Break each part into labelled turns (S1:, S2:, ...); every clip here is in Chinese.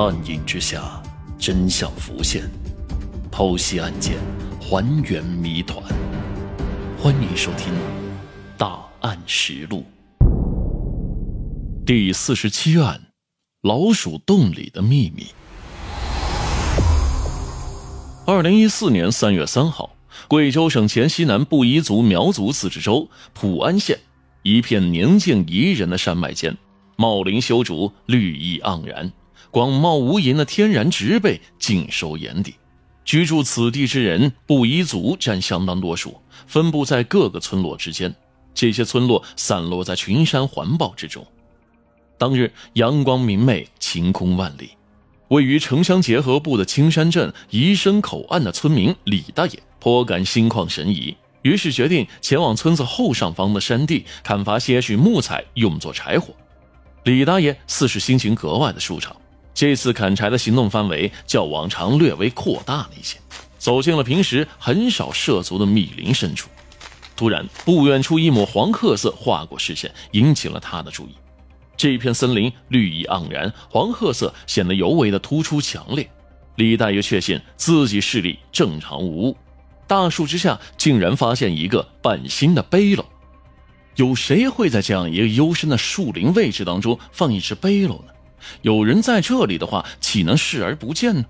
S1: 暗影之下，真相浮现，剖析案件，还原谜团。欢迎收听《大案实录》第四十七案：老鼠洞里的秘密。二零一四年三月三号，贵州省黔西南布依族苗族自治州普安县一片宁静宜人的山脉间，茂林修竹，绿意盎然。广袤无垠的天然植被尽收眼底，居住此地之人布依族占相当多数，分布在各个村落之间。这些村落散落在群山环抱之中。当日阳光明媚，晴空万里。位于城乡结合部的青山镇宜生口岸的村民李大爷颇感心旷神怡，于是决定前往村子后上方的山地砍伐些许木材，用作柴火。李大爷似是心情格外的舒畅。这次砍柴的行动范围较往常略微扩大了一些，走进了平时很少涉足的密林深处。突然，不远处一抹黄褐色划过视线，引起了他的注意。这片森林绿意盎然，黄褐色显得尤为的突出强烈。李大爷确信自己视力正常无误，大树之下竟然发现一个半新的背篓。有谁会在这样一个幽深的树林位置当中放一只背篓呢？有人在这里的话，岂能视而不见呢？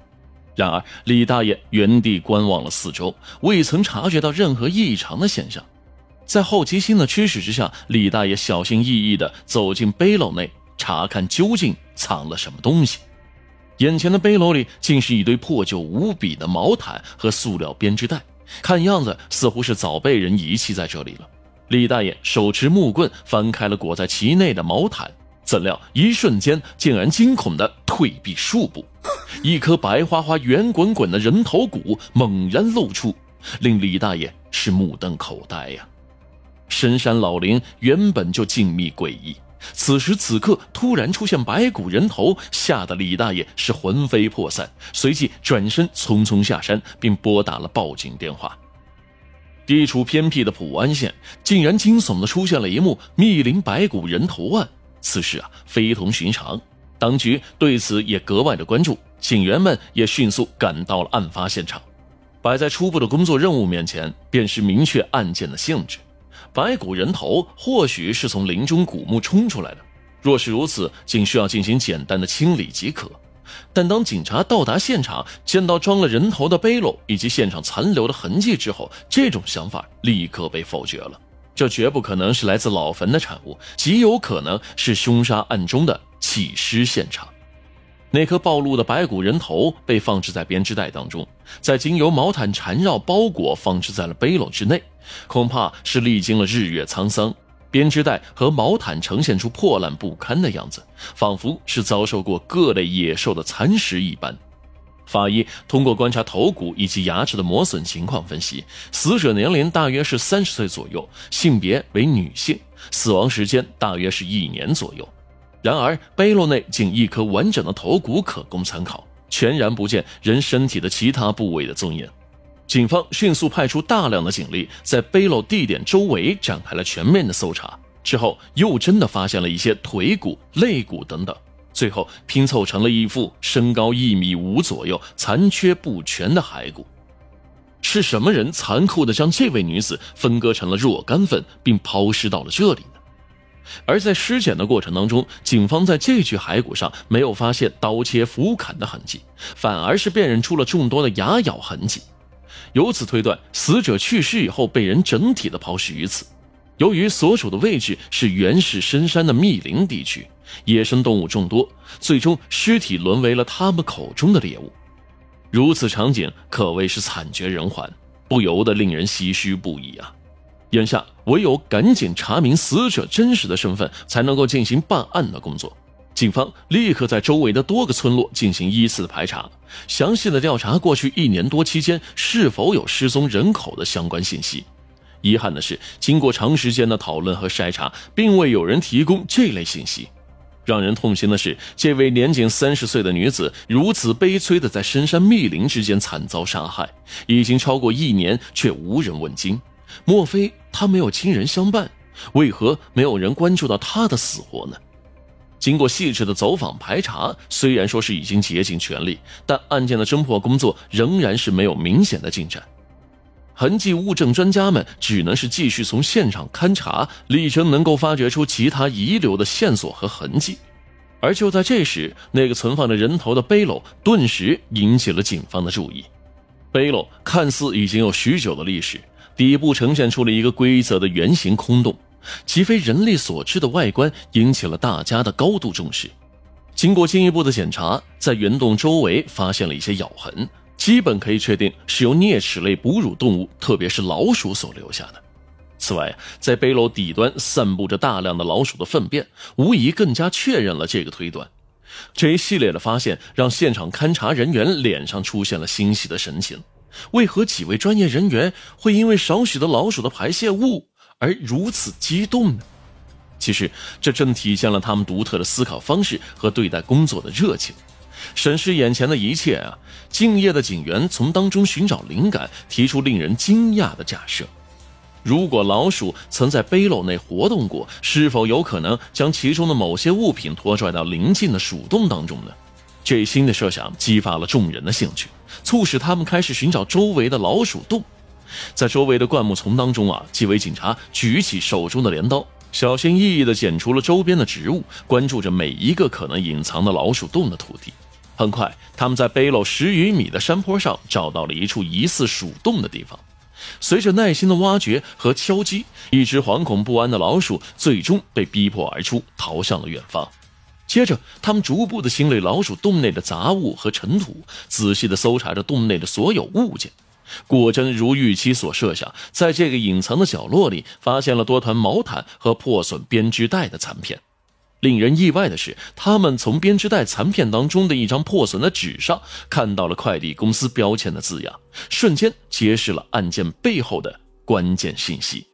S1: 然而，李大爷原地观望了四周，未曾察觉到任何异常的现象。在好奇心的驱使之下，李大爷小心翼翼地走进背篓内，查看究竟藏了什么东西。眼前的背篓里竟是一堆破旧无比的毛毯和塑料编织袋，看样子似乎是早被人遗弃在这里了。李大爷手持木棍，翻开了裹在其内的毛毯。怎料一瞬间，竟然惊恐的退避数步，一颗白花花、圆滚滚的人头骨猛然露出，令李大爷是目瞪口呆呀！深山老林原本就静谧诡异，此时此刻突然出现白骨人头，吓得李大爷是魂飞魄散，随即转身匆匆下山，并拨打了报警电话。地处偏僻的普安县，竟然惊悚的出现了一幕密林白骨人头案。此事啊，非同寻常，当局对此也格外的关注，警员们也迅速赶到了案发现场。摆在初步的工作任务面前，便是明确案件的性质。白骨人头或许是从林中古墓冲出来的，若是如此，仅需要进行简单的清理即可。但当警察到达现场，见到装了人头的背篓以及现场残留的痕迹之后，这种想法立刻被否决了。这绝不可能是来自老坟的产物，极有可能是凶杀案中的弃尸现场。那颗暴露的白骨人头被放置在编织袋当中，再经由毛毯缠绕包裹，放置在了背篓之内。恐怕是历经了日月沧桑，编织袋和毛毯呈现出破烂不堪的样子，仿佛是遭受过各类野兽的蚕食一般。法医通过观察头骨以及牙齿的磨损情况分析，死者年龄大约是三十岁左右，性别为女性，死亡时间大约是一年左右。然而，背篓内仅一颗完整的头骨可供参考，全然不见人身体的其他部位的踪影。警方迅速派出大量的警力，在背篓地点周围展开了全面的搜查。之后，又真的发现了一些腿骨、肋骨等等。最后拼凑成了一副身高一米五左右、残缺不全的骸骨。是什么人残酷地将这位女子分割成了若干份，并抛尸到了这里呢？而在尸检的过程当中，警方在这具骸骨上没有发现刀切、斧砍的痕迹，反而是辨认出了众多的牙咬痕迹。由此推断，死者去世以后被人整体的抛尸于此。由于所处的位置是原始深山的密林地区。野生动物众多，最终尸体沦为了他们口中的猎物。如此场景可谓是惨绝人寰，不由得令人唏嘘不已啊！眼下唯有赶紧查明死者真实的身份，才能够进行办案的工作。警方立刻在周围的多个村落进行依次排查，详细的调查过去一年多期间是否有失踪人口的相关信息。遗憾的是，经过长时间的讨论和筛查，并未有人提供这类信息。让人痛心的是，这位年仅三十岁的女子如此悲催的在深山密林之间惨遭杀害，已经超过一年，却无人问津。莫非她没有亲人相伴？为何没有人关注到她的死活呢？经过细致的走访排查，虽然说是已经竭尽全力，但案件的侦破工作仍然是没有明显的进展。痕迹物证专家们只能是继续从现场勘查，力争能够发掘出其他遗留的线索和痕迹。而就在这时，那个存放着人头的背篓顿时引起了警方的注意。背篓看似已经有许久的历史，底部呈现出了一个规则的圆形空洞。其非人力所致的外观引起了大家的高度重视。经过进一步的检查，在圆洞周围发现了一些咬痕，基本可以确定是由啮齿类哺乳动物，特别是老鼠所留下的。此外，在背篓底端散布着大量的老鼠的粪便，无疑更加确认了这个推断。这一系列的发现让现场勘查人员脸上出现了欣喜的神情。为何几位专业人员会因为少许的老鼠的排泄物？而如此激动呢？其实，这正体现了他们独特的思考方式和对待工作的热情。审视眼前的一切啊，敬业的警员从当中寻找灵感，提出令人惊讶的假设：如果老鼠曾在背篓内活动过，是否有可能将其中的某些物品拖拽到邻近的鼠洞当中呢？这新的设想激发了众人的兴趣，促使他们开始寻找周围的老鼠洞。在周围的灌木丛当中啊，几位警察举起手中的镰刀，小心翼翼地剪除了周边的植物，关注着每一个可能隐藏的老鼠洞的土地。很快，他们在背篓十余米的山坡上找到了一处疑似鼠洞的地方。随着耐心的挖掘和敲击，一只惶恐不安的老鼠最终被逼迫而出，逃向了远方。接着，他们逐步的清理老鼠洞内的杂物和尘土，仔细的搜查着洞内的所有物件。果真如预期所设想，在这个隐藏的角落里，发现了多团毛毯和破损编织袋的残片。令人意外的是，他们从编织袋残片当中的一张破损的纸上，看到了快递公司标签的字样，瞬间揭示了案件背后的关键信息。